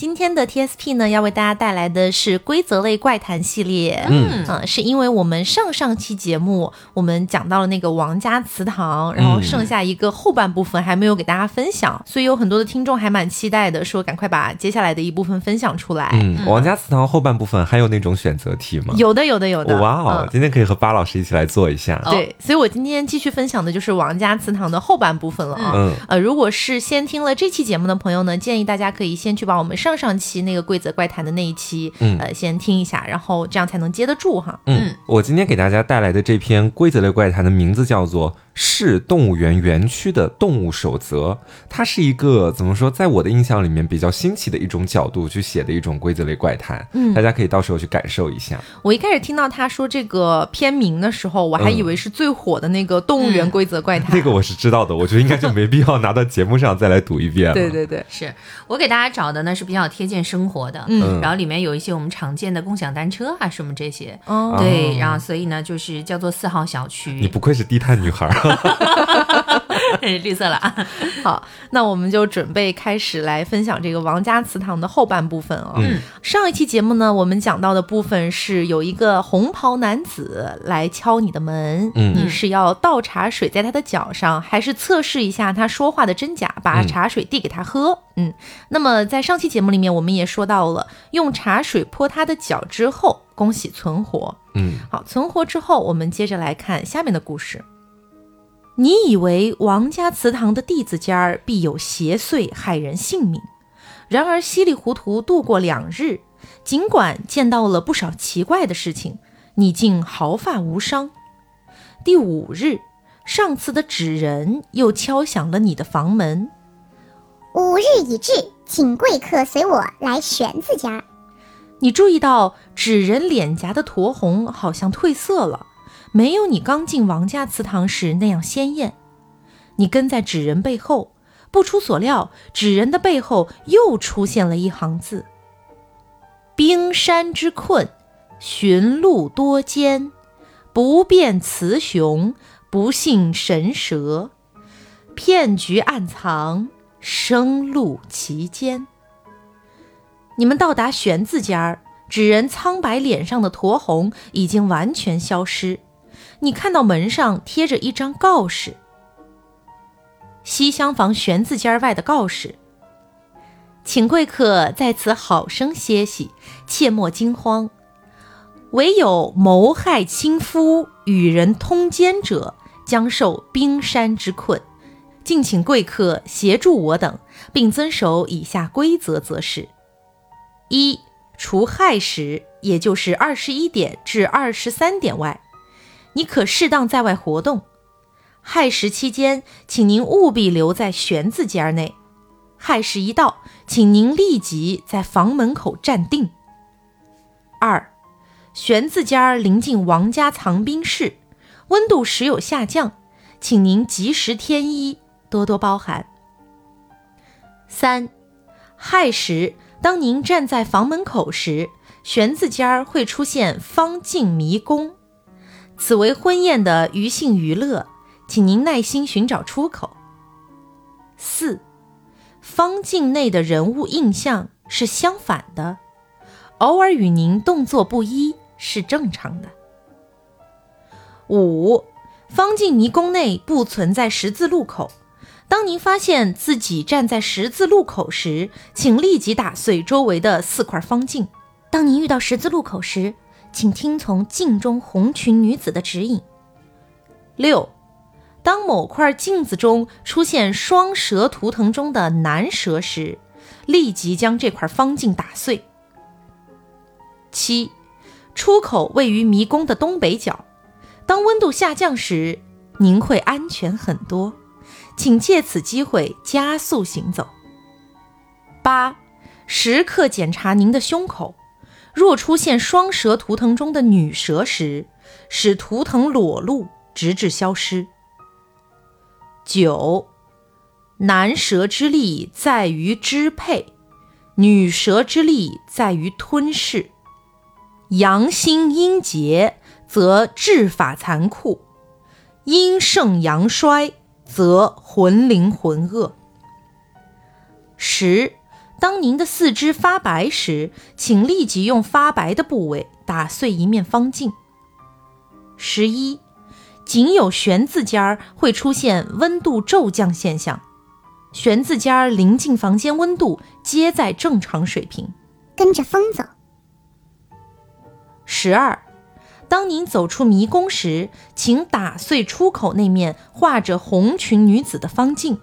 今天的 TSP 呢，要为大家带来的是规则类怪谈系列。嗯啊，是因为我们上上期节目我们讲到了那个王家祠堂，然后剩下一个后半部分还没有给大家分享，所以有很多的听众还蛮期待的，说赶快把接下来的一部分分享出来。嗯，王家祠堂后半部分还有那种选择题吗？有的，有的，有的。哇哦，今天可以和巴老师一起来做一下。对，所以我今天继续分享的就是王家祠堂的后半部分了啊。嗯，呃，如果是先听了这期节目的朋友呢，建议大家可以先去把我们上上上期那个。规则怪谈的那一期，嗯，呃，先听一下，然后这样才能接得住哈。嗯，我今天给大家带来的这篇规则类怪谈的名字叫做。市动物园园区的动物守则，它是一个怎么说，在我的印象里面比较新奇的一种角度去写的一种规则类怪谈。嗯，大家可以到时候去感受一下。我一开始听到他说这个片名的时候，我还以为是最火的那个动物园规则怪 谈。那个我是知道的，我觉得应该就没必要拿到节目上再来读一遍了。对对对，是我给大家找的呢是比较贴近生活的，嗯，然后里面有一些我们常见的共享单车啊什么这些。哦，对，然后所以呢就是叫做四号小区。你不愧是低碳女孩。绿色了啊！好，那我们就准备开始来分享这个王家祠堂的后半部分啊。嗯，上一期节目呢，我们讲到的部分是有一个红袍男子来敲你的门，嗯，你是要倒茶水在他的脚上，还是测试一下他说话的真假，把茶水递给他喝？嗯，那么在上期节目里面，我们也说到了用茶水泼他的脚之后，恭喜存活。嗯，好，存活之后，我们接着来看下面的故事。你以为王家祠堂的弟子间儿必有邪祟害人性命，然而稀里糊涂度过两日，尽管见到了不少奇怪的事情，你竟毫发无伤。第五日，上次的纸人又敲响了你的房门。五日已至，请贵客随我来玄子家。你注意到纸人脸颊的酡红好像褪色了。没有你刚进王家祠堂时那样鲜艳。你跟在纸人背后，不出所料，纸人的背后又出现了一行字：“冰山之困，寻路多艰，不辨雌雄，不信神蛇，骗局暗藏，生路其间。”你们到达玄字间儿，纸人苍白脸上的酡红已经完全消失。你看到门上贴着一张告示，西厢房玄字间外的告示，请贵客在此好生歇息，切莫惊慌。唯有谋害亲夫、与人通奸者，将受冰山之困。敬请贵客协助我等，并遵守以下规则，则是：一、除亥时，也就是二十一点至二十三点外。你可适当在外活动，亥时期间，请您务必留在玄字间内。亥时一到，请您立即在房门口站定。二，玄字间临近王家藏兵室，温度时有下降，请您及时添衣，多多包涵。三，亥时，当您站在房门口时，玄字间会出现方镜迷宫。此为婚宴的娱性娱乐，请您耐心寻找出口。四，方镜内的人物印象是相反的，偶尔与您动作不一是正常的。五，方镜迷宫内不存在十字路口，当您发现自己站在十字路口时，请立即打碎周围的四块方镜。当您遇到十字路口时，请听从镜中红裙女子的指引。六，当某块镜子中出现双蛇图腾中的男蛇时，立即将这块方镜打碎。七，出口位于迷宫的东北角，当温度下降时，您会安全很多，请借此机会加速行走。八，时刻检查您的胸口。若出现双蛇图腾中的女蛇时，使图腾裸露，直至消失。九，男蛇之力在于支配，女蛇之力在于吞噬。阳心阴结，则治法残酷；阴盛阳衰，则魂灵浑噩。十，当您的四肢发白时，请立即用发白的部位打碎一面方镜。十一，仅有玄字间儿会出现温度骤降现象，玄字间儿临近房间温度皆在正常水平。跟着风走。十二，当您走出迷宫时，请打碎出口那面画着红裙女子的方镜，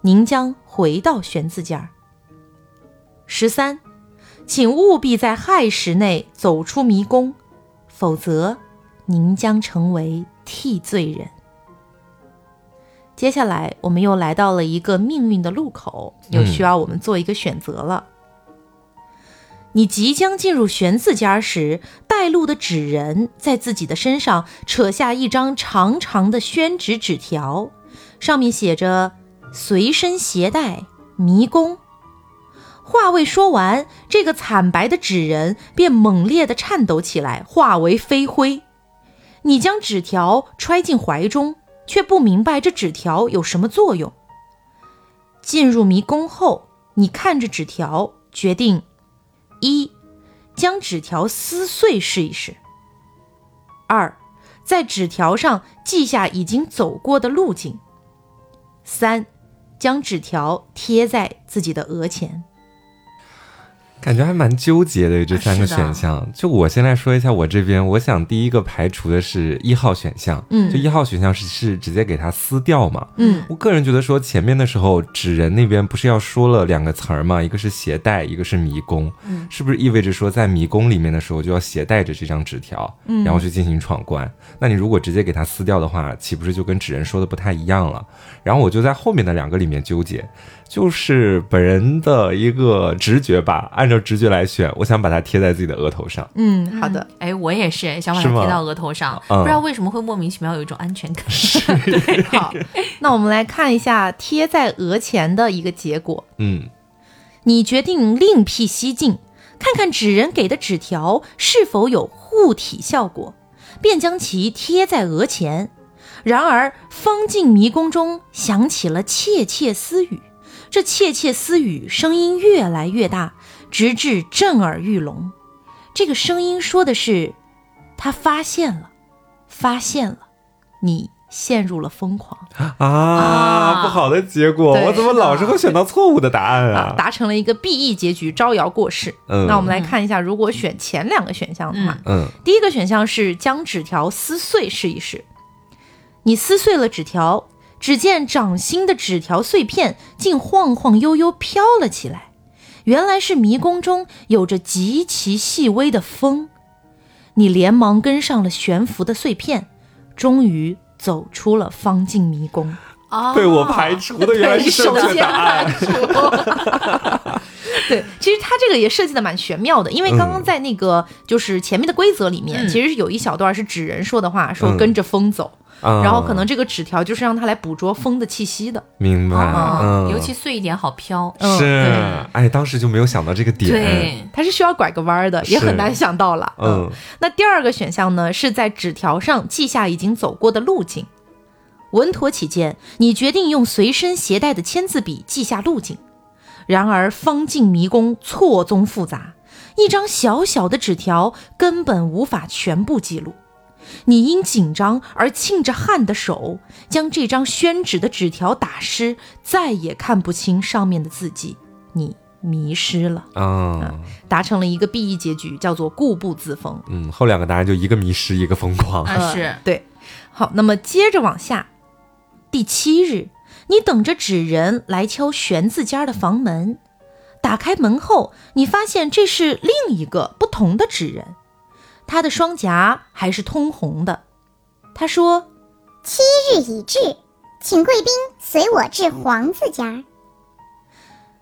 您将回到玄字间儿。十三，请务必在亥时内走出迷宫，否则您将成为替罪人。接下来，我们又来到了一个命运的路口，又需要我们做一个选择了。你即将进入玄字间时，带路的纸人在自己的身上扯下一张长长的宣纸纸条，上面写着“随身携带迷宫”。话未说完，这个惨白的纸人便猛烈地颤抖起来，化为飞灰。你将纸条揣进怀中，却不明白这纸条有什么作用。进入迷宫后，你看着纸条，决定。一，将纸条撕碎试一试。二，在纸条上记下已经走过的路径。三，将纸条贴在自己的额前。感觉还蛮纠结的这三个选项，就我先来说一下我这边，我想第一个排除的是一号选项，嗯，就一号选项是是直接给它撕掉嘛，嗯，我个人觉得说前面的时候纸人那边不是要说了两个词儿嘛，一个是携带，一个是迷宫，嗯，是不是意味着说在迷宫里面的时候就要携带着这张纸条，嗯，然后去进行闯关？那你如果直接给它撕掉的话，岂不是就跟纸人说的不太一样了？然后我就在后面的两个里面纠结。就是本人的一个直觉吧，按照直觉来选，我想把它贴在自己的额头上。嗯，好的。哎，我也是想把它贴到额头上，不知道为什么会莫名其妙有一种安全感。对，好，那我们来看一下贴在额前的一个结果。嗯，你决定另辟蹊径，看看纸人给的纸条是否有护体效果，便将其贴在额前。然而，方镜迷宫中响起了窃窃私语。这窃窃私语声音越来越大，直至震耳欲聋。这个声音说的是：“他发现了，发现了，你陷入了疯狂啊！不好的结果，我怎么老是会选到错误的答案啊？达成了一个 B E 结局，招摇过市。嗯，那我们来看一下，如果选前两个选项的话，嗯，第一个选项是将纸条撕碎试一试。你撕碎了纸条。只见掌心的纸条碎片竟晃晃悠悠飘了起来，原来是迷宫中有着极其细微的风。你连忙跟上了悬浮的碎片，终于走出了方镜迷宫。被我排除的原来是首先答案。对，其实它这个也设计的蛮玄妙的，因为刚刚在那个就是前面的规则里面，其实是有一小段是纸人说的话，说跟着风走。然后可能这个纸条就是让它来捕捉风的气息的，明白？嗯，尤其碎一点好飘。是，哎，当时就没有想到这个点。对，它是需要拐个弯的，也很难想到了。嗯，那第二个选项呢，是在纸条上记下已经走过的路径。稳妥起见，你决定用随身携带的签字笔记下路径。然而方镜迷宫错综复杂，一张小小的纸条根本无法全部记录。你因紧张而沁着汗的手，将这张宣纸的纸条打湿，再也看不清上面的字迹。你迷失了啊，达成了一个 B E 结局，叫做固步自封。嗯，后两个答案就一个迷失，一个疯狂。啊是对。好，那么接着往下，第七日，你等着纸人来敲玄字间的房门。打开门后，你发现这是另一个不同的纸人。他的双颊还是通红的。他说：“七日已至，请贵宾随我至皇子家。”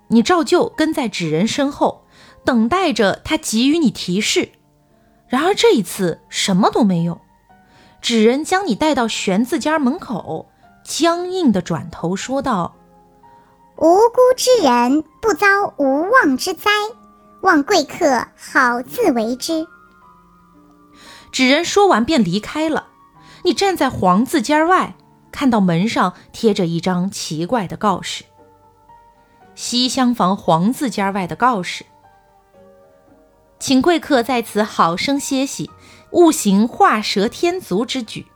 你照旧跟在纸人身后，等待着他给予你提示。然而这一次什么都没有。纸人将你带到玄字家门口，僵硬的转头说道：“无辜之人不遭无妄之灾，望贵客好自为之。”纸人说完便离开了。你站在黄字间外，看到门上贴着一张奇怪的告示：“西厢房黄字间外的告示，请贵客在此好生歇息，勿行画蛇添足之举，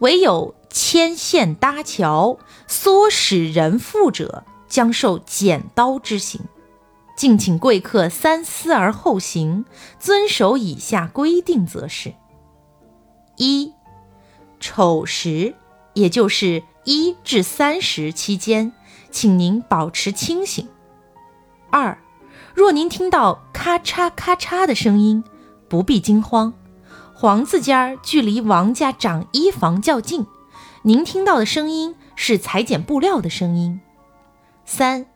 唯有牵线搭桥、唆使人妇者，将受剪刀之刑。敬请贵客三思而后行，遵守以下规定，则是：一。丑时，也就是一至三时期间，请您保持清醒。二，若您听到咔嚓咔嚓的声音，不必惊慌，黄字间儿距离王家长衣房较近，您听到的声音是裁剪布料的声音。三，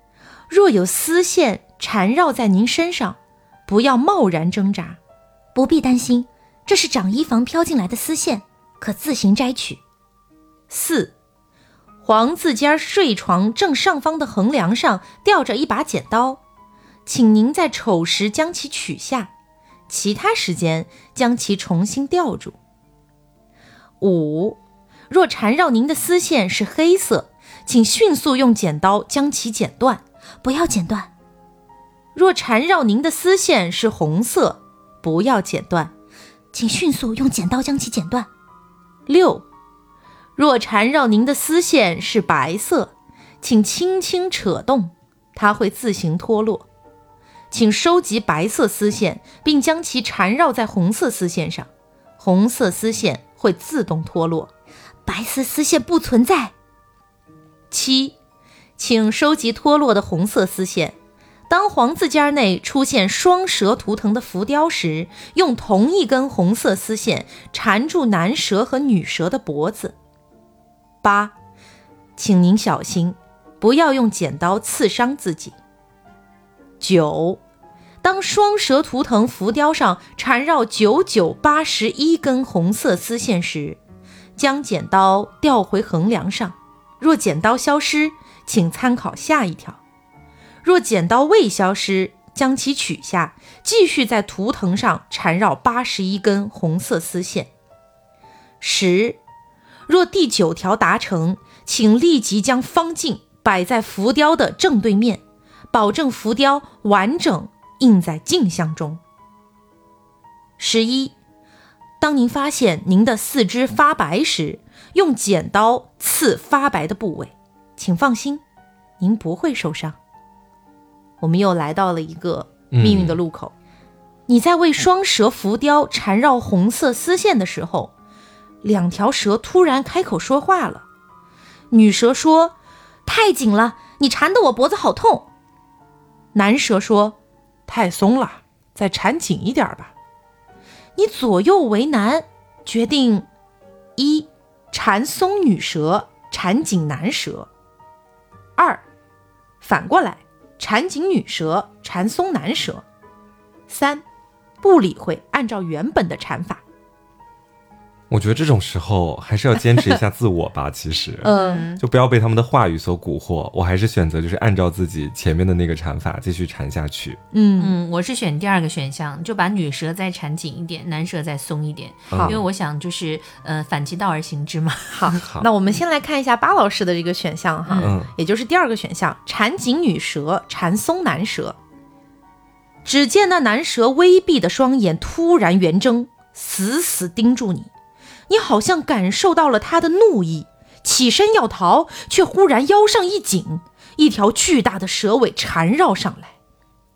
若有丝线缠绕在您身上，不要贸然挣扎，不必担心，这是长衣房飘进来的丝线。可自行摘取。四，黄字间睡床正上方的横梁上吊着一把剪刀，请您在丑时将其取下，其他时间将其重新吊住。五，若缠绕您的丝线是黑色，请迅速用剪刀将其剪断，不要剪断。若缠绕您的丝线是红色，不要剪断，请迅速用剪刀将其剪断。六，若缠绕您的丝线是白色，请轻轻扯动，它会自行脱落。请收集白色丝线，并将其缠绕在红色丝线上，红色丝线会自动脱落，白色丝线不存在。七，请收集脱落的红色丝线。当黄字间内出现双蛇图腾的浮雕时，用同一根红色丝线缠住男蛇和女蛇的脖子。八，请您小心，不要用剪刀刺伤自己。九，当双蛇图腾浮雕上缠绕九九八十一根红色丝线时，将剪刀调回横梁上。若剪刀消失，请参考下一条。若剪刀未消失，将其取下，继续在图腾上缠绕八十一根红色丝线。十，若第九条达成，请立即将方镜摆在浮雕的正对面，保证浮雕完整印在镜像中。十一，当您发现您的四肢发白时，用剪刀刺发白的部位，请放心，您不会受伤。我们又来到了一个命运的路口。你在为双蛇浮雕缠绕红色丝线的时候，两条蛇突然开口说话了。女蛇说：“太紧了，你缠得我脖子好痛。”男蛇说：“太松了，再缠紧一点吧。”你左右为难，决定一缠松女蛇，缠紧男蛇；二反过来。缠紧女蛇，缠松男蛇。三，不理会，按照原本的缠法。我觉得这种时候还是要坚持一下自我吧。其实，嗯，就不要被他们的话语所蛊惑。我还是选择就是按照自己前面的那个缠法继续缠下去。嗯嗯，我是选第二个选项，就把女蛇再缠紧一点，男蛇再松一点。好，因为我想就是呃反其道而行之嘛。好，那我们先来看一下巴老师的这个选项哈，嗯，也就是第二个选项，缠紧女蛇，缠松男蛇。只见那男蛇微闭的双眼突然圆睁，死死盯住你。你好像感受到了他的怒意，起身要逃，却忽然腰上一紧，一条巨大的蛇尾缠绕上来，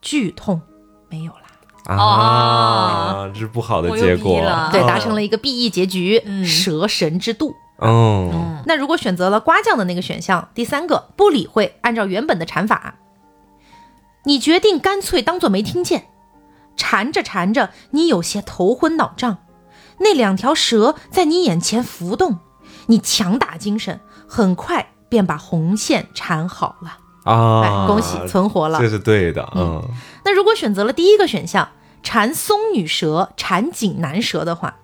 剧痛没有了。啊！这是不好的结果，对，达成了一个 B E 结局，蛇神之渡。哦，那如果选择了瓜酱的那个选项，第三个不理会，按照原本的缠法，你决定干脆当做没听见，缠着缠着，你有些头昏脑胀。那两条蛇在你眼前浮动，你强打精神，很快便把红线缠好了啊！恭喜存活了，这是对的。嗯，那如果选择了第一个选项，缠松女蛇，缠紧男蛇的话，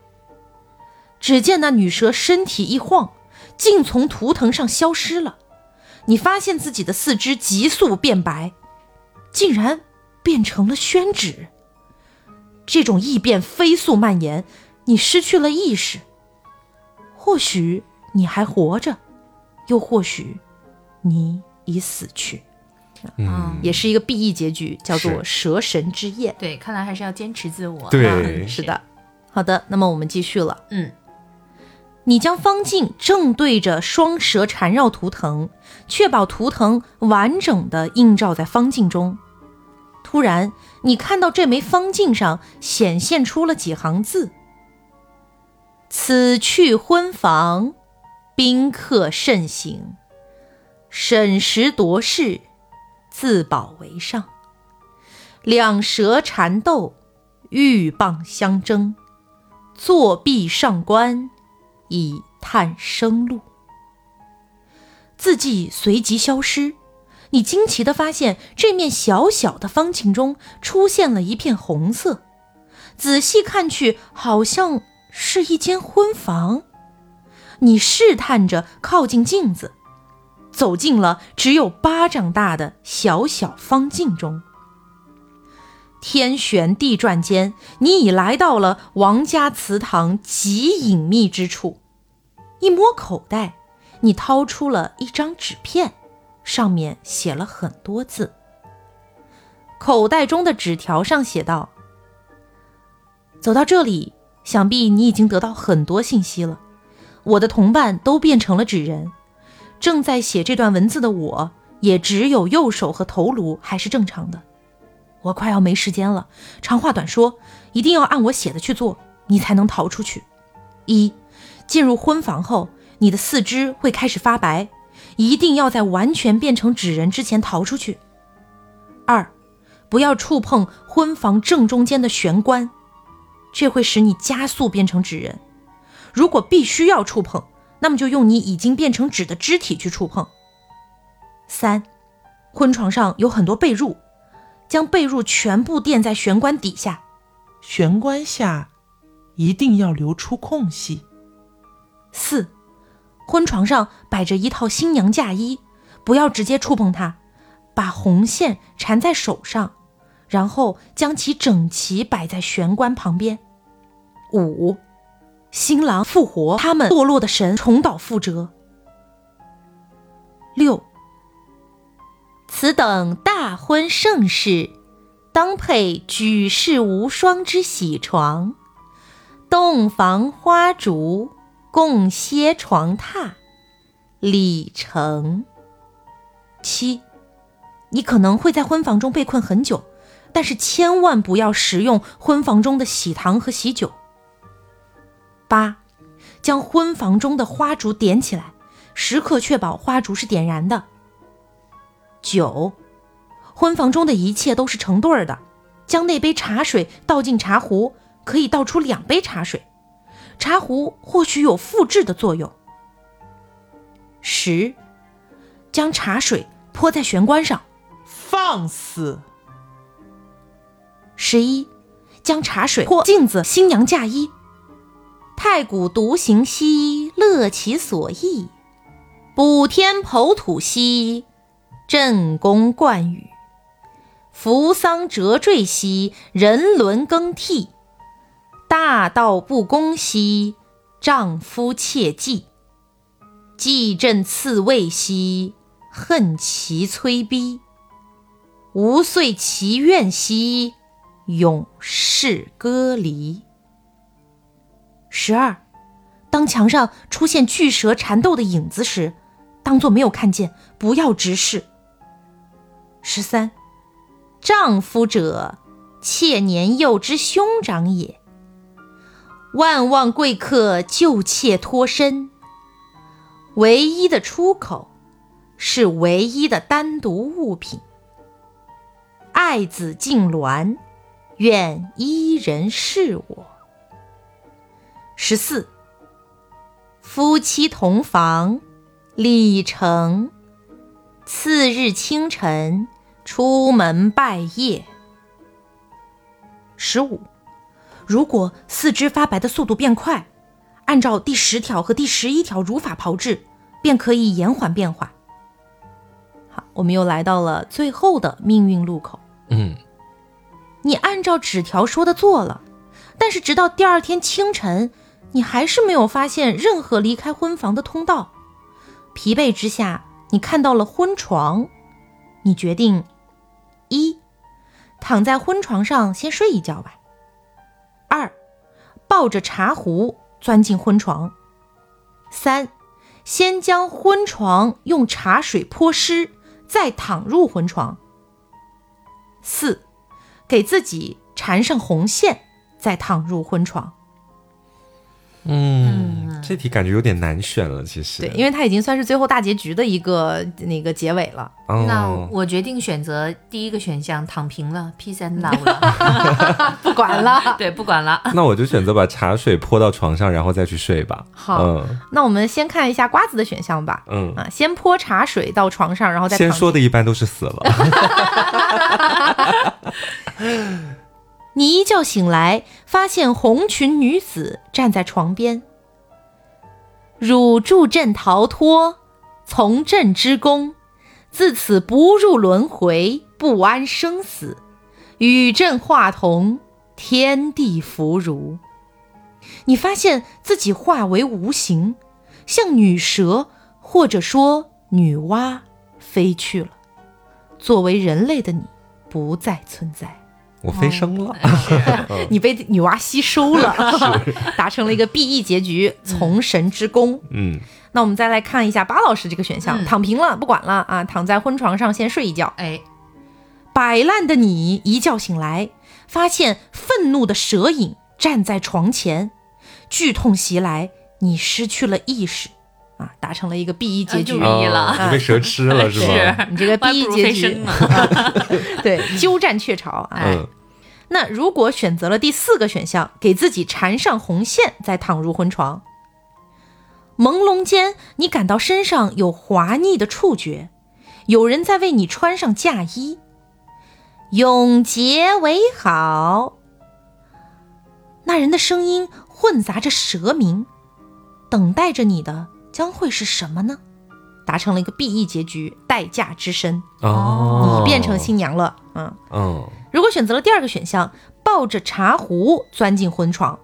只见那女蛇身体一晃，竟从图腾上消失了。你发现自己的四肢急速变白，竟然变成了宣纸。这种异变飞速蔓延。你失去了意识，或许你还活着，又或许你已死去。嗯，也是一个 BE 结局，叫做蛇神之夜。对，看来还是要坚持自我。对，是的。好的，那么我们继续了。嗯，你将方镜正对着双蛇缠绕图腾，确保图腾完整的映照在方镜中。突然，你看到这枚方镜上显现出了几行字：“此去婚房，宾客慎行，审时度势，自保为上。两蛇缠斗，鹬蚌相争。”作壁上观，以探生路。字迹随即消失，你惊奇地发现，这面小小的方镜中出现了一片红色。仔细看去，好像是一间婚房。你试探着靠近镜子，走进了只有巴掌大的小小方镜中。天旋地转间，你已来到了王家祠堂极隐秘之处。一摸口袋，你掏出了一张纸片，上面写了很多字。口袋中的纸条上写道：“走到这里，想必你已经得到很多信息了。我的同伴都变成了纸人，正在写这段文字的我，也只有右手和头颅还是正常的。”我快要没时间了，长话短说，一定要按我写的去做，你才能逃出去。一，进入婚房后，你的四肢会开始发白，一定要在完全变成纸人之前逃出去。二，不要触碰婚房正中间的玄关，这会使你加速变成纸人。如果必须要触碰，那么就用你已经变成纸的肢体去触碰。三，婚床上有很多被褥。将被褥全部垫在玄关底下，玄关下一定要留出空隙。四，婚床上摆着一套新娘嫁衣，不要直接触碰它，把红线缠在手上，然后将其整齐摆在玄关旁边。五，新郎复活，他们堕落的神重蹈覆辙。六。此等大婚盛事，当配举世无双之喜床，洞房花烛，共歇床榻，礼成。七，你可能会在婚房中被困很久，但是千万不要食用婚房中的喜糖和喜酒。八，将婚房中的花烛点起来，时刻确保花烛是点燃的。九，婚房中的一切都是成对儿的。将那杯茶水倒进茶壶，可以倒出两杯茶水。茶壶或许有复制的作用。十，将茶水泼在玄关上，放肆。十一，将茶水泼镜子新娘嫁衣。太古独行兮，乐其所意；补天剖土兮。震宫冠宇，扶桑折坠兮，人伦更替；大道不公兮，丈夫切记；既朕刺位兮，恨其催逼；无遂其愿兮，永世割离。十二，当墙上出现巨蛇缠斗的影子时，当做没有看见，不要直视。十三，丈夫者，妾年幼之兄长也。万望贵客救妾脱身，唯一的出口是唯一的单独物品。爱子敬鸾，愿伊人是我。十四，夫妻同房，礼成。次日清晨，出门拜谒。十五，如果四肢发白的速度变快，按照第十条和第十一条如法炮制，便可以延缓变化。好，我们又来到了最后的命运路口。嗯，你按照纸条说的做了，但是直到第二天清晨，你还是没有发现任何离开婚房的通道。疲惫之下，你看到了婚床，你决定一躺在婚床上先睡一觉吧。二抱着茶壶钻进婚床。三先将婚床用茶水泼湿，再躺入婚床。四给自己缠上红线，再躺入婚床。嗯，这题感觉有点难选了，其实。对，因为它已经算是最后大结局的一个那个结尾了。哦那我决定选择第一个选项，躺平了，peace and love 了，不管了。对，不管了。那我就选择把茶水泼到床上，然后再去睡吧。好，那我们先看一下瓜子的选项吧。嗯啊，先泼茶水到床上，然后再先说的一般都是死了。你一觉醒来，发现红裙女子站在床边。汝助朕逃脱，从朕之宫，自此不入轮回，不安生死，与朕化同，天地弗如。你发现自己化为无形，像女蛇或者说女娲飞去了。作为人类的你，不再存在。我飞升了，你被女娲吸收了，达成了一个 B E 结局，从神之功。嗯，那我们再来看一下巴老师这个选项，躺平了，不管了啊，躺在婚床上先睡一觉。哎，摆烂的你一觉醒来，发现愤怒的蛇影站在床前，剧痛袭来，你失去了意识。啊，达成了一个 B 一结局了，你被蛇吃了 是吧？你这个 B 一结局，对，鸠占鹊巢啊。那如果选择了第四个选项，给自己缠上红线再躺入婚床，朦胧间你感到身上有滑腻的触觉，有人在为你穿上嫁衣，永结为好。那人的声音混杂着蛇鸣，等待着你的。将会是什么呢？达成了一个 B E 结局，待嫁之身哦，你变成新娘了。嗯嗯，如果选择了第二个选项，抱着茶壶钻进婚床，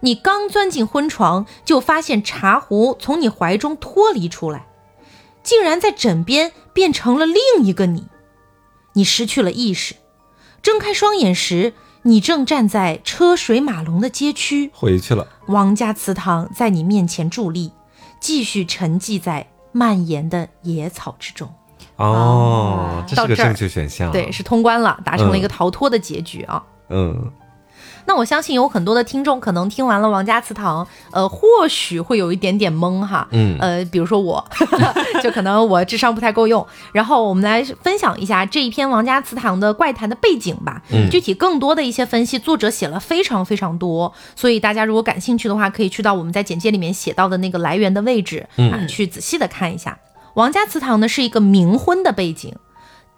你刚钻进婚床，就发现茶壶从你怀中脱离出来，竟然在枕边变成了另一个你。你失去了意识，睁开双眼时。你正站在车水马龙的街区，回去了。王家祠堂在你面前伫立。继续沉寂在蔓延的野草之中。哦，这是个正确选项。对，是通关了，达成了一个逃脱的结局啊。嗯。那我相信有很多的听众可能听完了《王家祠堂》，呃，或许会有一点点懵哈，嗯，呃，比如说我，就可能我智商不太够用。然后我们来分享一下这一篇《王家祠堂》的怪谈的背景吧。嗯，具体更多的一些分析，作者写了非常非常多，所以大家如果感兴趣的话，可以去到我们在简介里面写到的那个来源的位置啊，去仔细的看一下。王家祠堂呢是一个冥婚的背景。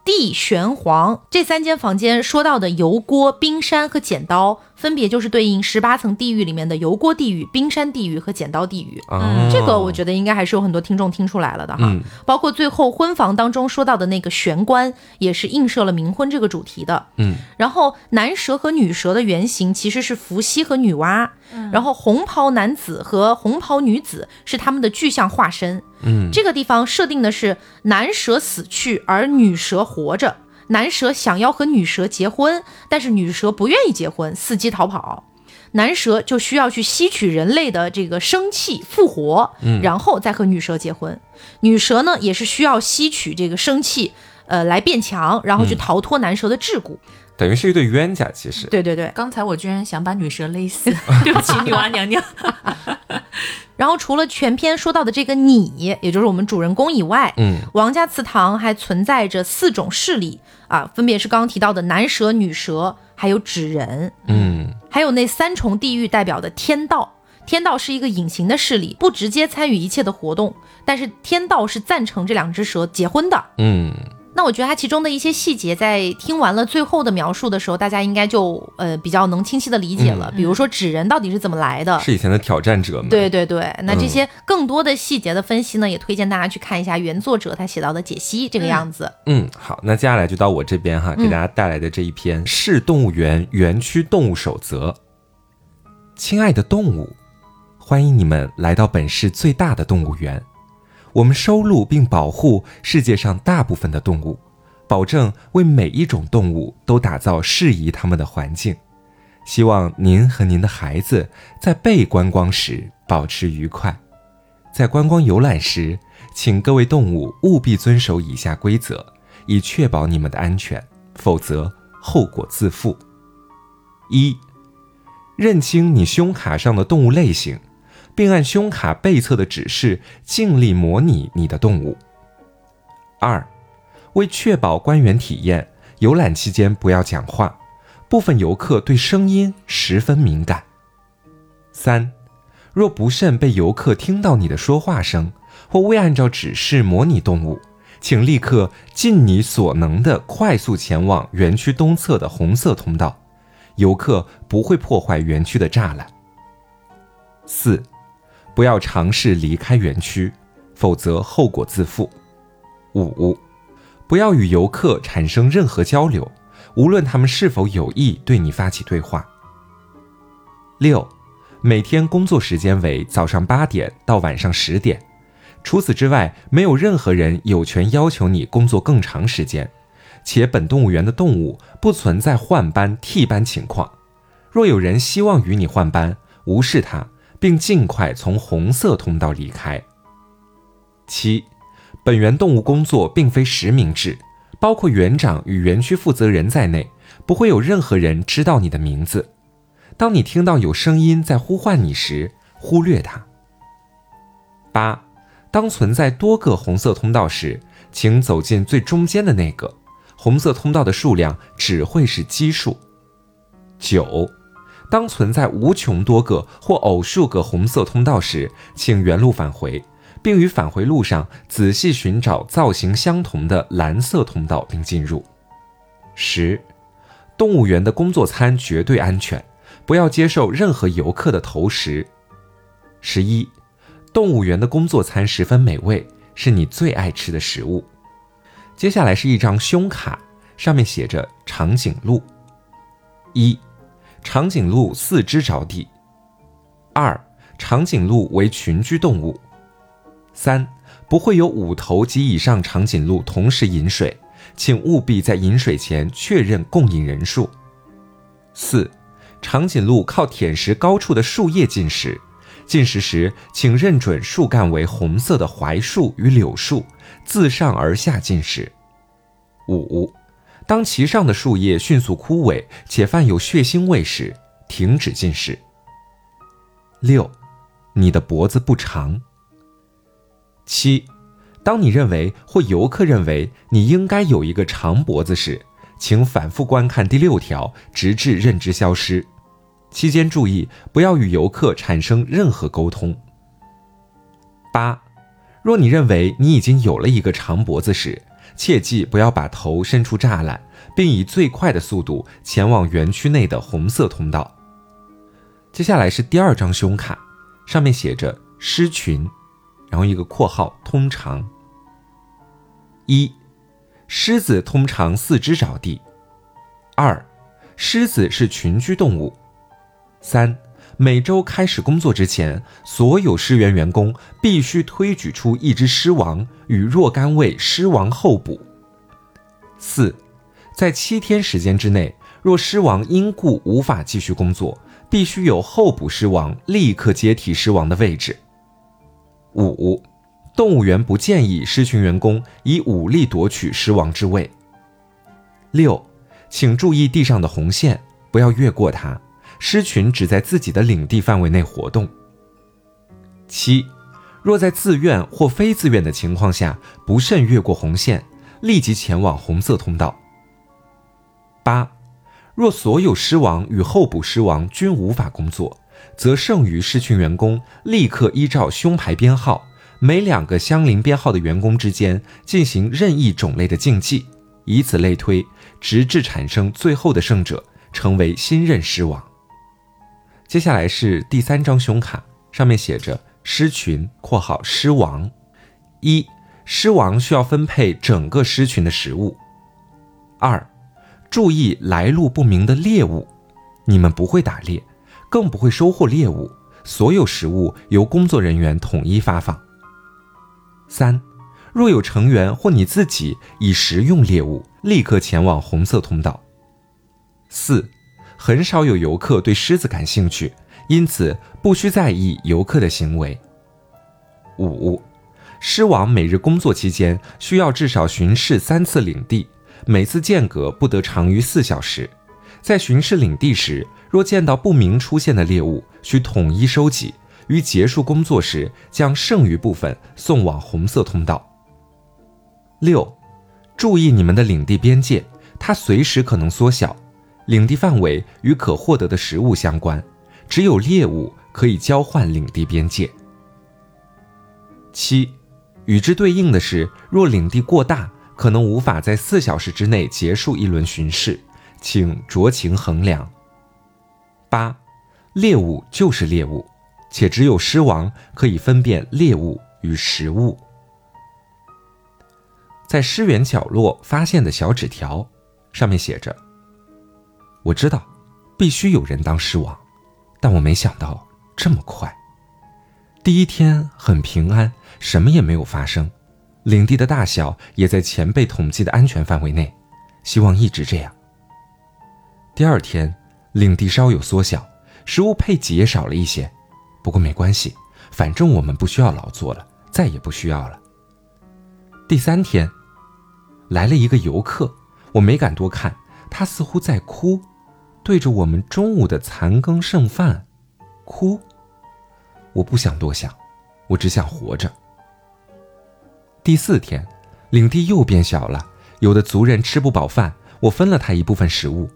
地玄黄这三间房间说到的油锅、冰山和剪刀，分别就是对应十八层地狱里面的油锅地狱、冰山地狱和剪刀地狱。嗯，这个我觉得应该还是有很多听众听出来了的哈。包括最后婚房当中说到的那个玄关，也是映射了冥婚这个主题的。嗯，然后男蛇和女蛇的原型其实是伏羲和女娲。然后红袍男子和红袍女子是他们的具象化身。嗯，这个地方设定的是男蛇死去而女蛇活着，男蛇想要和女蛇结婚，但是女蛇不愿意结婚，伺机逃跑，男蛇就需要去吸取人类的这个生气复活，嗯，然后再和女蛇结婚。女蛇呢也是需要吸取这个生气，呃，来变强，然后去逃脱男蛇的桎梏。等于是一对冤家，其实。对对对，刚才我居然想把女蛇勒死，对不起，女娲娘娘。然后除了全篇说到的这个你，也就是我们主人公以外，嗯，王家祠堂还存在着四种势力啊，分别是刚刚提到的男蛇、女蛇，还有纸人，嗯，还有那三重地狱代表的天道。天道是一个隐形的势力，不直接参与一切的活动，但是天道是赞成这两只蛇结婚的，嗯。那我觉得它其中的一些细节，在听完了最后的描述的时候，大家应该就呃比较能清晰的理解了。比如说纸人到底是怎么来的？是以前的挑战者吗？对对对。那这些更多的细节的分析呢，也推荐大家去看一下原作者他写到的解析，这个样子。嗯，好，那接下来就到我这边哈，给大家带来的这一篇《市动物园园区动物守则》。亲爱的动物，欢迎你们来到本市最大的动物园。我们收录并保护世界上大部分的动物，保证为每一种动物都打造适宜它们的环境。希望您和您的孩子在被观光时保持愉快。在观光游览时，请各位动物务必遵守以下规则，以确保你们的安全，否则后果自负。一、认清你胸卡上的动物类型。并按胸卡背侧的指示尽力模拟你的动物。二，为确保官员体验，游览期间不要讲话，部分游客对声音十分敏感。三，若不慎被游客听到你的说话声，或未按照指示模拟动物，请立刻尽你所能的快速前往园区东侧的红色通道，游客不会破坏园区的栅栏。四。不要尝试离开园区，否则后果自负。五，不要与游客产生任何交流，无论他们是否有意对你发起对话。六，每天工作时间为早上八点到晚上十点，除此之外，没有任何人有权要求你工作更长时间，且本动物园的动物不存在换班替班情况。若有人希望与你换班，无视他。并尽快从红色通道离开。七，本园动物工作并非实名制，包括园长与园区负责人在内，不会有任何人知道你的名字。当你听到有声音在呼唤你时，忽略它。八，当存在多个红色通道时，请走进最中间的那个，红色通道的数量只会是奇数。九。当存在无穷多个或偶数个红色通道时，请原路返回，并于返回路上仔细寻找造型相同的蓝色通道并进入。十，动物园的工作餐绝对安全，不要接受任何游客的投食。十一，动物园的工作餐十分美味，是你最爱吃的食物。接下来是一张胸卡，上面写着长颈鹿。一。长颈鹿四肢着地。二，长颈鹿为群居动物。三，不会有五头及以上长颈鹿同时饮水，请务必在饮水前确认供饮人数。四，长颈鹿靠舔食高处的树叶进食，进食时请认准树干为红色的槐树与柳树，自上而下进食。五。当其上的树叶迅速枯萎且泛有血腥味时，停止进食。六，你的脖子不长。七，当你认为或游客认为你应该有一个长脖子时，请反复观看第六条，直至认知消失。期间注意不要与游客产生任何沟通。八，若你认为你已经有了一个长脖子时，切记不要把头伸出栅栏，并以最快的速度前往园区内的红色通道。接下来是第二张胸卡，上面写着“狮群”，然后一个括号通常。一，狮子通常四肢着地。二，狮子是群居动物。三。每周开始工作之前，所有狮园员工必须推举出一只狮王与若干位狮王候补。四，在七天时间之内，若狮王因故无法继续工作，必须有候补狮王立刻接替狮王的位置。五，动物园不建议狮群员工以武力夺取狮王之位。六，请注意地上的红线，不要越过它。狮群只在自己的领地范围内活动。七，若在自愿或非自愿的情况下不慎越过红线，立即前往红色通道。八，若所有狮王与候补狮王均无法工作，则剩余狮群员工立刻依照胸牌编号，每两个相邻编号的员工之间进行任意种类的竞技，以此类推，直至产生最后的胜者，成为新任狮王。接下来是第三张胸卡，上面写着“狮群（括号狮王）”。一，狮王需要分配整个狮群的食物。二，注意来路不明的猎物，你们不会打猎，更不会收获猎物，所有食物由工作人员统一发放。三，若有成员或你自己已食用猎物，立刻前往红色通道。四，很少有游客对狮子感兴趣，因此不需在意游客的行为。五，狮王每日工作期间需要至少巡视三次领地，每次间隔不得长于四小时。在巡视领地时，若见到不明出现的猎物，需统一收集。于结束工作时，将剩余部分送往红色通道。六，注意你们的领地边界，它随时可能缩小。领地范围与可获得的食物相关，只有猎物可以交换领地边界。七，与之对应的是，若领地过大，可能无法在四小时之内结束一轮巡视，请酌情衡量。八，猎物就是猎物。且只有狮王可以分辨猎物与食物。在狮园角落发现的小纸条，上面写着：“我知道，必须有人当狮王，但我没想到这么快。第一天很平安，什么也没有发生，领地的大小也在前辈统计的安全范围内，希望一直这样。第二天，领地稍有缩小，食物配给也少了一些。”不过没关系，反正我们不需要劳作了，再也不需要了。第三天，来了一个游客，我没敢多看，他似乎在哭，对着我们中午的残羹剩饭，哭。我不想多想，我只想活着。第四天，领地又变小了，有的族人吃不饱饭，我分了他一部分食物。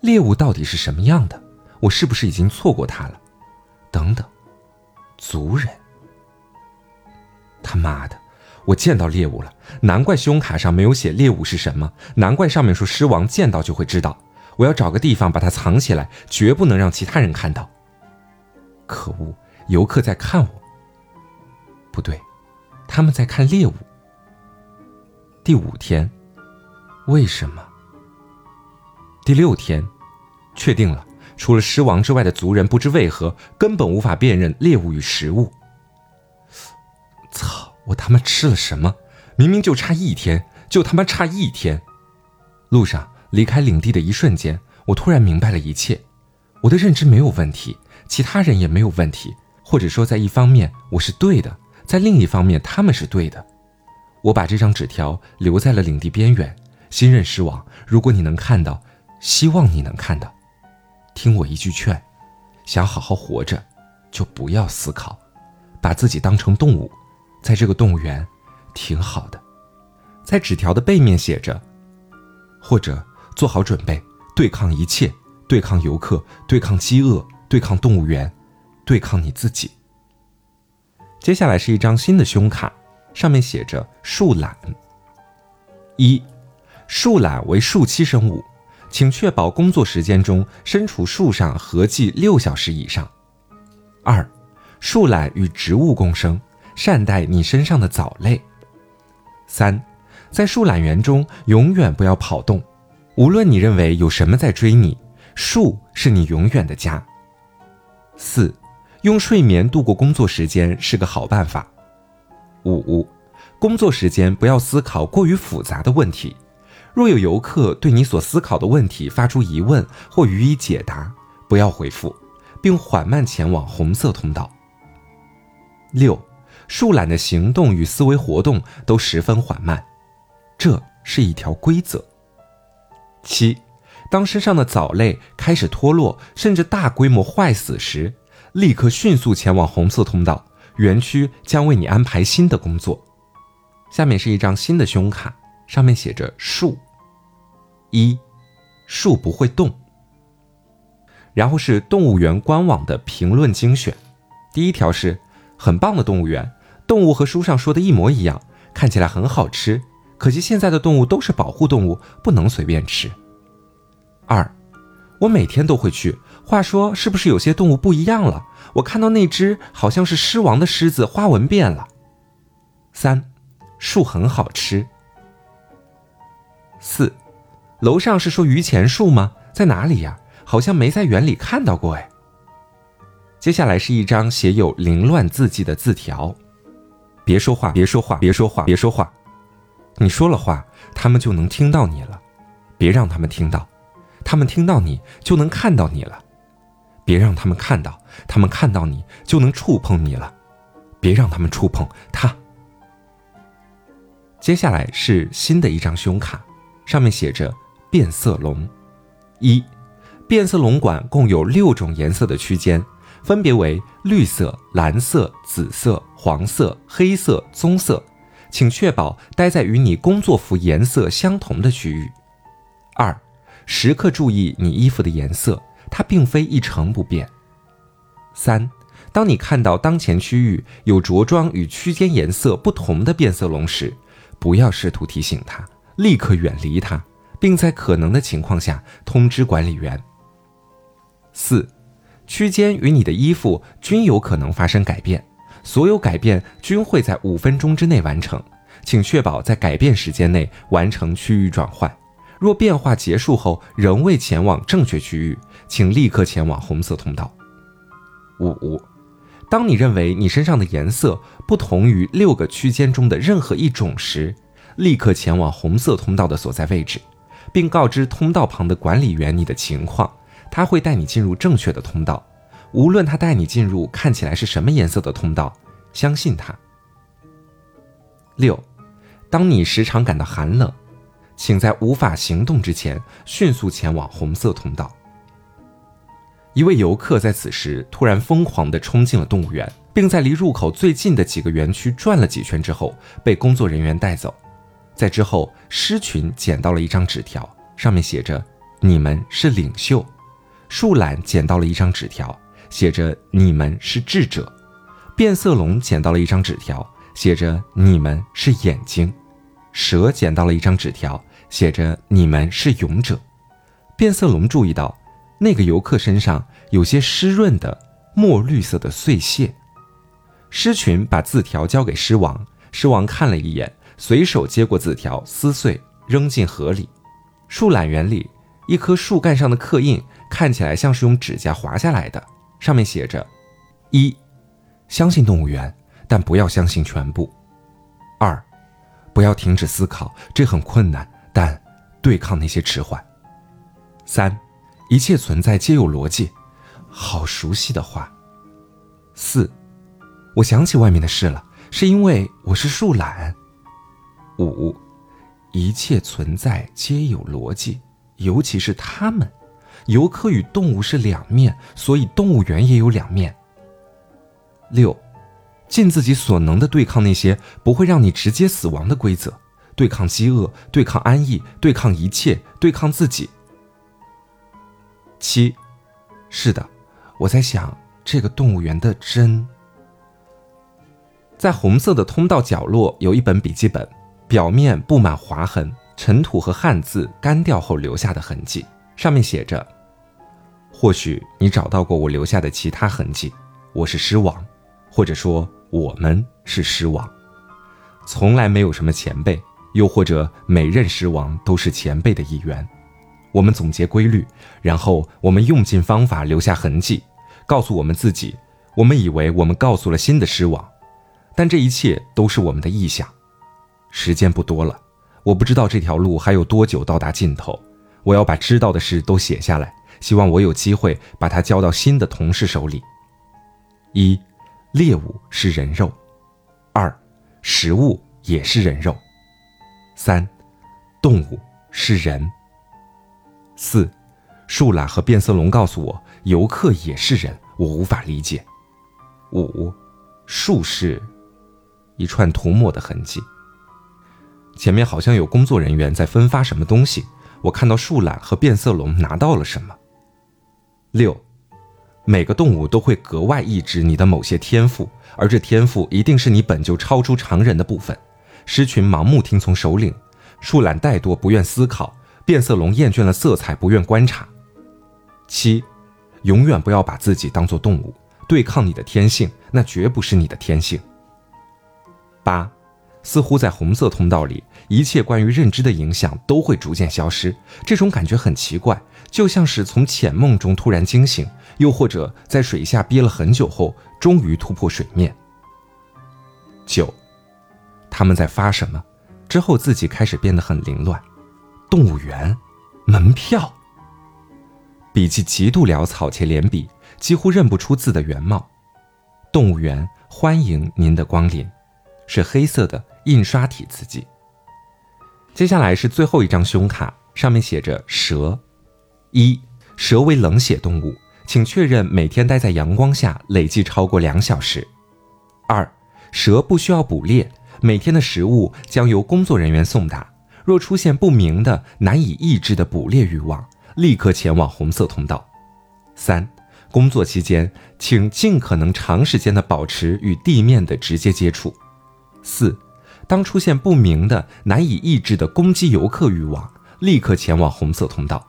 猎物到底是什么样的？我是不是已经错过他了？等等。族人，他妈的，我见到猎物了！难怪信用卡上没有写猎物是什么，难怪上面说狮王见到就会知道。我要找个地方把它藏起来，绝不能让其他人看到。可恶，游客在看我。不对，他们在看猎物。第五天，为什么？第六天，确定了。除了狮王之外的族人，不知为何根本无法辨认猎物与食物。操！我他妈吃了什么？明明就差一天，就他妈差一天！路上离开领地的一瞬间，我突然明白了一切。我的认知没有问题，其他人也没有问题，或者说，在一方面我是对的，在另一方面他们是对的。我把这张纸条留在了领地边缘。新任狮王，如果你能看到，希望你能看到。听我一句劝，想好好活着，就不要思考，把自己当成动物，在这个动物园，挺好的。在纸条的背面写着，或者做好准备，对抗一切，对抗游客，对抗饥饿，对抗动物园，对抗你自己。接下来是一张新的胸卡，上面写着树懒。一，树懒为树栖生物。请确保工作时间中身处树上合计六小时以上。二，树懒与植物共生，善待你身上的藻类。三，在树懒园中永远不要跑动，无论你认为有什么在追你，树是你永远的家。四，用睡眠度过工作时间是个好办法。五，工作时间不要思考过于复杂的问题。若有游客对你所思考的问题发出疑问或予以解答，不要回复，并缓慢前往红色通道。六，树懒的行动与思维活动都十分缓慢，这是一条规则。七，当身上的藻类开始脱落，甚至大规模坏死时，立刻迅速前往红色通道，园区将为你安排新的工作。下面是一张新的胸卡。上面写着树，一，树不会动。然后是动物园官网的评论精选，第一条是很棒的动物园，动物和书上说的一模一样，看起来很好吃，可惜现在的动物都是保护动物，不能随便吃。二，我每天都会去，话说是不是有些动物不一样了？我看到那只好像是狮王的狮子，花纹变了。三，树很好吃。四，楼上是说榆钱树吗？在哪里呀？好像没在园里看到过哎。接下来是一张写有凌乱字迹的字条：“别说话，别说话，别说话，别说话。你说了话，他们就能听到你了。别让他们听到，他们听到你就能看到你了。别让他们看到，他们看到你就能触碰你了。别让他们触碰他。”接下来是新的一张胸卡，上面写着“变色龙”。一，变色龙管共有六种颜色的区间。分别为绿色、蓝色、紫色、黄色、黑色、棕色，请确保待在与你工作服颜色相同的区域。二，时刻注意你衣服的颜色，它并非一成不变。三，当你看到当前区域有着装与区间颜色不同的变色龙时，不要试图提醒它，立刻远离它，并在可能的情况下通知管理员。四。区间与你的衣服均有可能发生改变，所有改变均会在五分钟之内完成，请确保在改变时间内完成区域转换。若变化结束后仍未前往正确区域，请立刻前往红色通道。五，当你认为你身上的颜色不同于六个区间中的任何一种时，立刻前往红色通道的所在位置，并告知通道旁的管理员你的情况。他会带你进入正确的通道，无论他带你进入看起来是什么颜色的通道，相信他。六，当你时常感到寒冷，请在无法行动之前迅速前往红色通道。一位游客在此时突然疯狂地冲进了动物园，并在离入口最近的几个园区转了几圈之后被工作人员带走。在之后，狮群捡到了一张纸条，上面写着：“你们是领袖。”树懒捡到了一张纸条，写着“你们是智者”。变色龙捡到了一张纸条，写着“你们是眼睛”。蛇捡到了一张纸条，写着“你们是勇者”。变色龙注意到，那个游客身上有些湿润的墨绿色的碎屑。狮群把字条交给狮王，狮王看了一眼，随手接过字条，撕碎，扔进河里。树懒园里，一棵树干上的刻印。看起来像是用指甲划下来的，上面写着：一，相信动物园，但不要相信全部；二，不要停止思考，这很困难，但对抗那些迟缓；三，一切存在皆有逻辑，好熟悉的话；四，我想起外面的事了，是因为我是树懒；五，一切存在皆有逻辑，尤其是他们。游客与动物是两面，所以动物园也有两面。六，尽自己所能的对抗那些不会让你直接死亡的规则，对抗饥饿，对抗安逸，对抗一切，对抗自己。七，是的，我在想这个动物园的真。在红色的通道角落有一本笔记本，表面布满划痕、尘土和汉字干掉后留下的痕迹。上面写着：“或许你找到过我留下的其他痕迹。我是狮王，或者说我们是狮王。从来没有什么前辈，又或者每任狮王都是前辈的一员。我们总结规律，然后我们用尽方法留下痕迹，告诉我们自己，我们以为我们告诉了新的狮王，但这一切都是我们的臆想。时间不多了，我不知道这条路还有多久到达尽头。”我要把知道的事都写下来，希望我有机会把它交到新的同事手里。一，猎物是人肉；二，食物也是人肉；三，动物是人；四，树懒和变色龙告诉我，游客也是人，我无法理解。五，树是，一串涂抹的痕迹。前面好像有工作人员在分发什么东西。我看到树懒和变色龙拿到了什么？六，每个动物都会格外抑制你的某些天赋，而这天赋一定是你本就超出常人的部分。狮群盲目听从首领，树懒怠惰不愿思考，变色龙厌倦了色彩不愿观察。七，永远不要把自己当做动物，对抗你的天性，那绝不是你的天性。八，似乎在红色通道里，一切关于认知的影响都会逐渐消失。这种感觉很奇怪，就像是从浅梦中突然惊醒，又或者在水下憋了很久后，终于突破水面。九，他们在发什么？之后自己开始变得很凌乱。动物园，门票。笔记极度潦草且连笔，几乎认不出字的原貌。动物园，欢迎您的光临，是黑色的印刷体字迹。接下来是最后一张胸卡，上面写着蛇。一，蛇为冷血动物，请确认每天待在阳光下累计超过两小时。二，蛇不需要捕猎，每天的食物将由工作人员送达。若出现不明的、难以抑制的捕猎欲望，立刻前往红色通道。三，工作期间，请尽可能长时间的保持与地面的直接接触。四，当出现不明的、难以抑制的攻击游客欲望，立刻前往红色通道。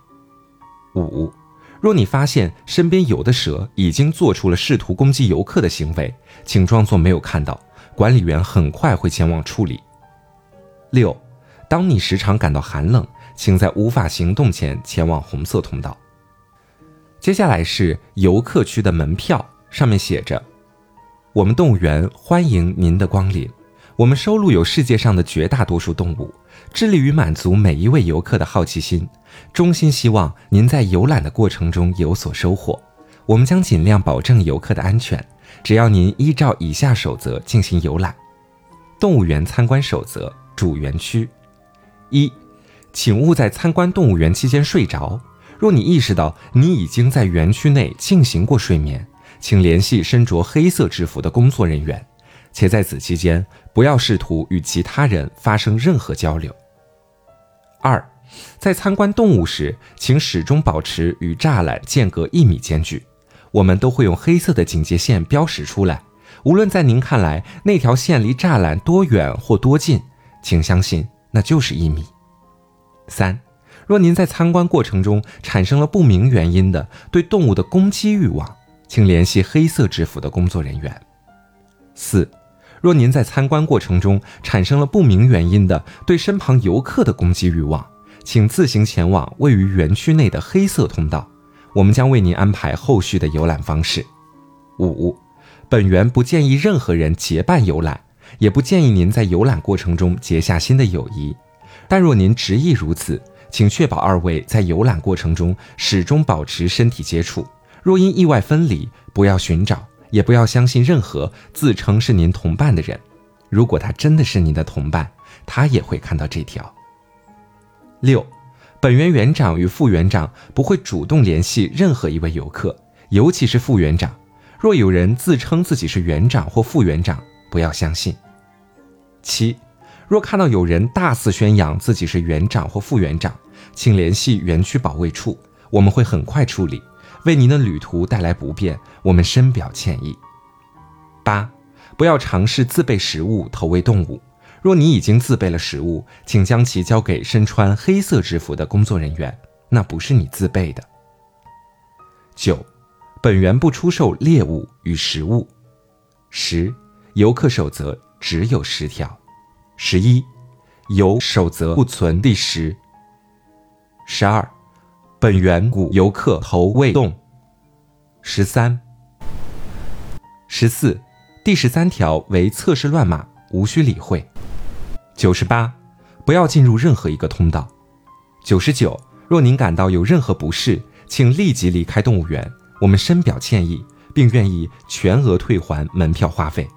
五，若你发现身边有的蛇已经做出了试图攻击游客的行为，请装作没有看到，管理员很快会前往处理。六，当你时常感到寒冷。请在无法行动前前往红色通道。接下来是游客区的门票，上面写着：“我们动物园欢迎您的光临。我们收录有世界上的绝大多数动物，致力于满足每一位游客的好奇心。衷心希望您在游览的过程中有所收获。我们将尽量保证游客的安全，只要您依照以下守则进行游览。动物园参观守则：主园区一。”请勿在参观动物园期间睡着。若你意识到你已经在园区内进行过睡眠，请联系身着黑色制服的工作人员，且在此期间不要试图与其他人发生任何交流。二，在参观动物时，请始终保持与栅栏间隔一米间距。我们都会用黑色的警戒线标识出来。无论在您看来那条线离栅栏多远或多近，请相信那就是一米。三，若您在参观过程中产生了不明原因的对动物的攻击欲望，请联系黑色制服的工作人员。四，若您在参观过程中产生了不明原因的对身旁游客的攻击欲望，请自行前往位于园区内的黑色通道，我们将为您安排后续的游览方式。五，本园不建议任何人结伴游览，也不建议您在游览过程中结下新的友谊。但若您执意如此，请确保二位在游览过程中始终保持身体接触。若因意外分离，不要寻找，也不要相信任何自称是您同伴的人。如果他真的是您的同伴，他也会看到这条。六，本园园长与副园长不会主动联系任何一位游客，尤其是副园长。若有人自称自己是园长或副园长，不要相信。七。若看到有人大肆宣扬自己是园长或副园长，请联系园区保卫处，我们会很快处理。为您的旅途带来不便，我们深表歉意。八，不要尝试自备食物投喂动物。若你已经自备了食物，请将其交给身穿黑色制服的工作人员，那不是你自备的。九，本园不出售猎物与食物。十，游客守则只有十条。十一，游守则不存第十。十二，本园古游客头未动。十三、十四，第十三条为测试乱码，无需理会。九十八，不要进入任何一个通道。九十九，若您感到有任何不适，请立即离开动物园，我们深表歉意，并愿意全额退还门票花费。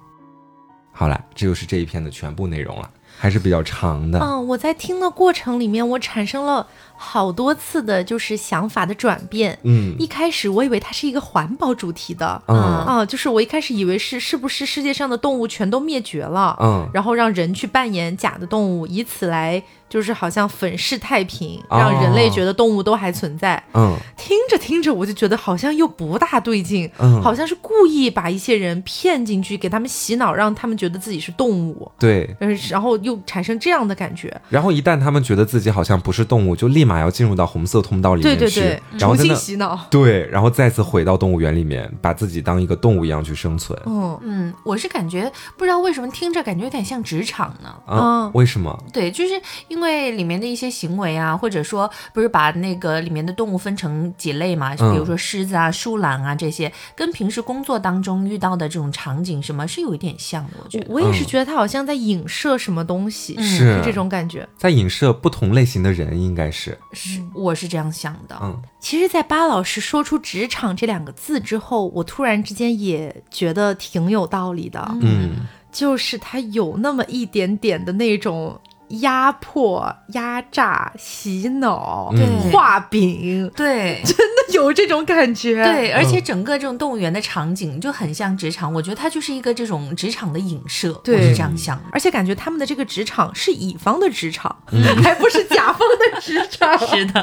好了，这就是这一篇的全部内容了。还是比较长的。嗯，我在听的过程里面，我产生了好多次的，就是想法的转变。嗯，一开始我以为它是一个环保主题的。嗯啊，就是我一开始以为是是不是世界上的动物全都灭绝了？嗯，然后让人去扮演假的动物，以此来。就是好像粉饰太平，让人类觉得动物都还存在。嗯，听着听着，我就觉得好像又不大对劲。嗯，好像是故意把一些人骗进去，给他们洗脑，让他们觉得自己是动物。对，然后又产生这样的感觉。然后一旦他们觉得自己好像不是动物，就立马要进入到红色通道里面去，然后重新洗脑。对，然后再次回到动物园里面，把自己当一个动物一样去生存。嗯嗯，我是感觉不知道为什么听着感觉有点像职场呢？啊，为什么？对，就是因为里面的一些行为啊，或者说不是把那个里面的动物分成几类嘛？就比如说狮子啊、树懒啊这些，跟平时工作当中遇到的这种场景什么是有一点像的。我觉得，我也是觉得它好像在影射什么东西，是这种感觉，在影射不同类型的人，应该是是，我是这样想的。嗯，其实，在巴老师说出“职场”这两个字之后，我突然之间也觉得挺有道理的。嗯，就是他有那么一点点的那种。压迫、压榨、洗脑、画饼，对，真的 有这种感觉。对，而且整个这种动物园的场景就很像职场，我觉得它就是一个这种职场的影射，我是这样想。而且感觉他们的这个职场是乙方的职场，还不是甲方的职场。是的，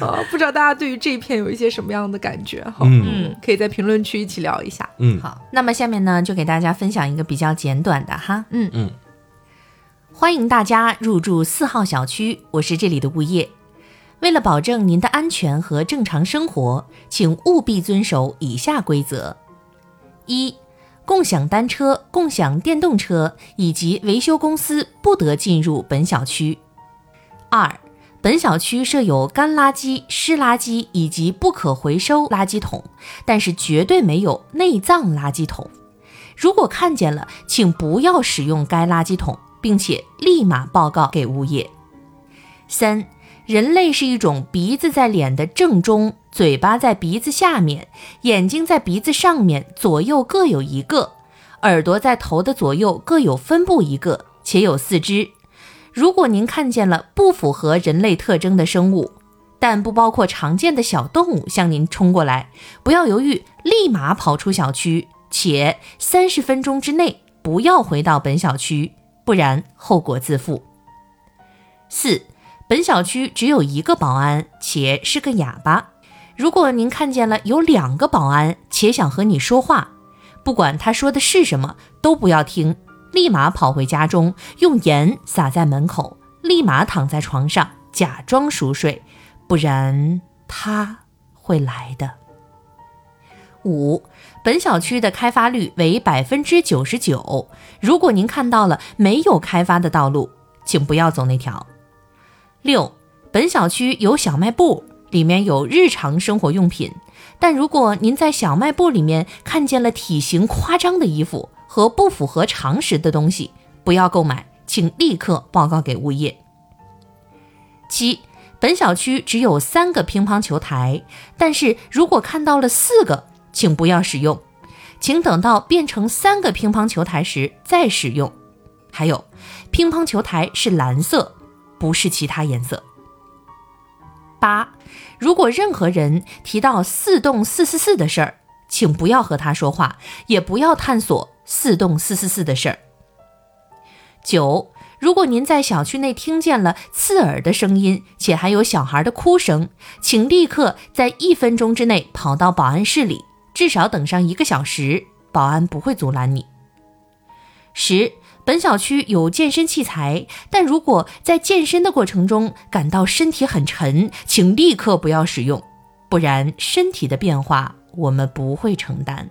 啊，不知道大家对于这一片有一些什么样的感觉？哈，嗯，可以在评论区一起聊一下。嗯，好，那么下面呢，就给大家分享一个比较简短的哈。嗯嗯。欢迎大家入住四号小区，我是这里的物业。为了保证您的安全和正常生活，请务必遵守以下规则：一、共享单车、共享电动车以及维修公司不得进入本小区；二、本小区设有干垃圾、湿垃圾以及不可回收垃圾桶，但是绝对没有内脏垃圾桶。如果看见了，请不要使用该垃圾桶。并且立马报告给物业。三，人类是一种鼻子在脸的正中，嘴巴在鼻子下面，眼睛在鼻子上面，左右各有一个，耳朵在头的左右各有分布一个，且有四肢。如果您看见了不符合人类特征的生物，但不包括常见的小动物向您冲过来，不要犹豫，立马跑出小区，且三十分钟之内不要回到本小区。不然后果自负。四，本小区只有一个保安，且是个哑巴。如果您看见了有两个保安，且想和你说话，不管他说的是什么，都不要听，立马跑回家中，用盐撒在门口，立马躺在床上，假装熟睡，不然他会来的。五。本小区的开发率为百分之九十九。如果您看到了没有开发的道路，请不要走那条。六，本小区有小卖部，里面有日常生活用品。但如果您在小卖部里面看见了体型夸张的衣服和不符合常识的东西，不要购买，请立刻报告给物业。七，本小区只有三个乒乓球台，但是如果看到了四个。请不要使用，请等到变成三个乒乓球台时再使用。还有，乒乓球台是蓝色，不是其他颜色。八，如果任何人提到四栋四四四的事儿，请不要和他说话，也不要探索四栋四四四的事儿。九，如果您在小区内听见了刺耳的声音，且还有小孩的哭声，请立刻在一分钟之内跑到保安室里。至少等上一个小时，保安不会阻拦你。十，本小区有健身器材，但如果在健身的过程中感到身体很沉，请立刻不要使用，不然身体的变化我们不会承担。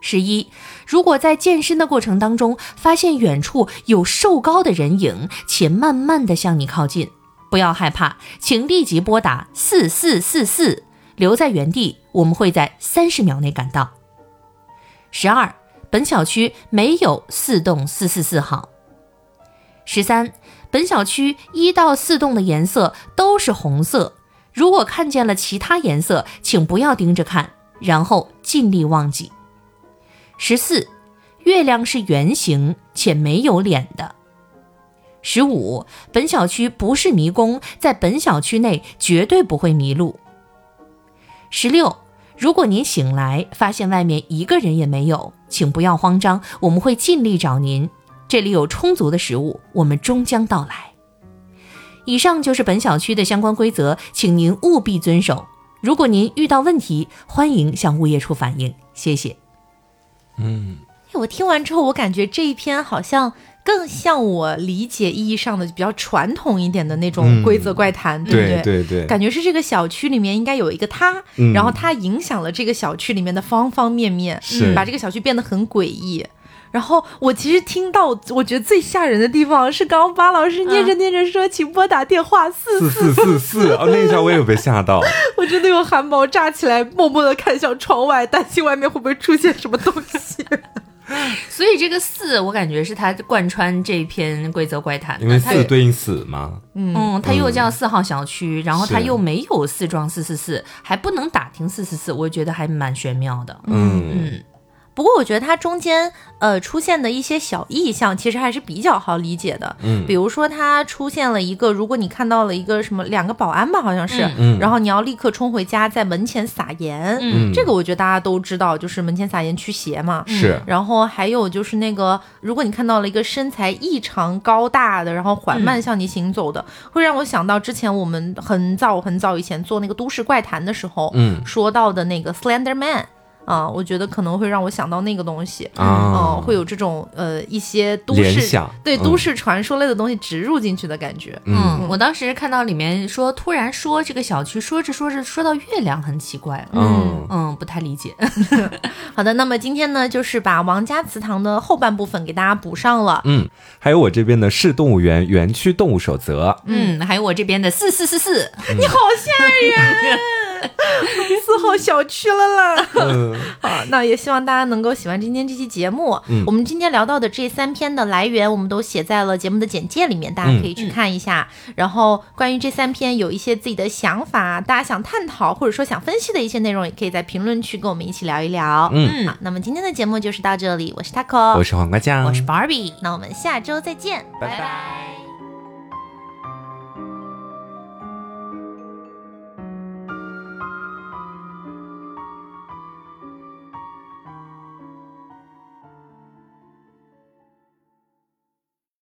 十一，如果在健身的过程当中发现远处有瘦高的人影，且慢慢的向你靠近，不要害怕，请立即拨打四四四四。留在原地，我们会在三十秒内赶到。十二，本小区没有四栋四四四号。十三，本小区一到四栋的颜色都是红色。如果看见了其他颜色，请不要盯着看，然后尽力忘记。十四，月亮是圆形且没有脸的。十五，本小区不是迷宫，在本小区内绝对不会迷路。十六，如果您醒来发现外面一个人也没有，请不要慌张，我们会尽力找您。这里有充足的食物，我们终将到来。以上就是本小区的相关规则，请您务必遵守。如果您遇到问题，欢迎向物业处反映。谢谢。嗯，我听完之后，我感觉这一篇好像。更像我理解意义上的比较传统一点的那种嗯。规则怪谈，对不对对？对，感觉是这个小区里面应该有一个他，嗯。然后他影响了这个小区里面的方方面面，是。把这个小区变得很诡异。然后我其实听到，我觉得最吓人的地方是刚刚巴老师念着念着说，请拨打电话四四四四四。哦，那一下我也有被吓到。我真的有汗毛炸起来，默默的看向窗外，担心外面会不会出现什么东西。所以这个四，我感觉是他贯穿这篇规则怪谈的，因为它四对应死嘛，嗯，它又叫四号小区，然后它又没有四幢四四四，还不能打听四四四，我觉得还蛮玄妙的。嗯。嗯不过我觉得它中间呃出现的一些小意象，其实还是比较好理解的。嗯比如说它出现了一个，如果你看到了一个什么两个保安吧，好像是，嗯然后你要立刻冲回家，在门前撒盐。嗯这个我觉得大家都知道，就是门前撒盐驱邪嘛。是然后还有就是那个，如果你看到了一个身材异常高大的，然后缓慢向你行走的，会让我想到之前我们很早很早以前做那个都市怪谈的时候，嗯说到的那个 Slender Man。啊，我觉得可能会让我想到那个东西，啊嗯，会有这种呃一些都市对都市传说类的东西植入进去的感觉。嗯，我当时看到里面说，突然说这个小区说着说着说到月亮，很奇怪了。嗯嗯，不太理解。好的，那么今天呢，就是把王家祠堂的后半部分给大家补上了。嗯，还有我这边的市动物园园区动物守则，嗯，还有我这边的四四四四，你好吓人，四号小区了啦。嗯好，那也希望大家能够喜欢今天这期节目。嗯我们今天聊到的这三篇的来源，我们都写在了节目的简介里面，大家可以去看一下。然后关于这三篇有一些自己的想法，大家想探讨或者说想分析的一些内容，也可以在评论区跟我们一起聊一聊。嗯好，那么今天的节目就是到这里，我是 Taco，我是黄瓜酱，我是 Barbie。那我们下周再见，拜拜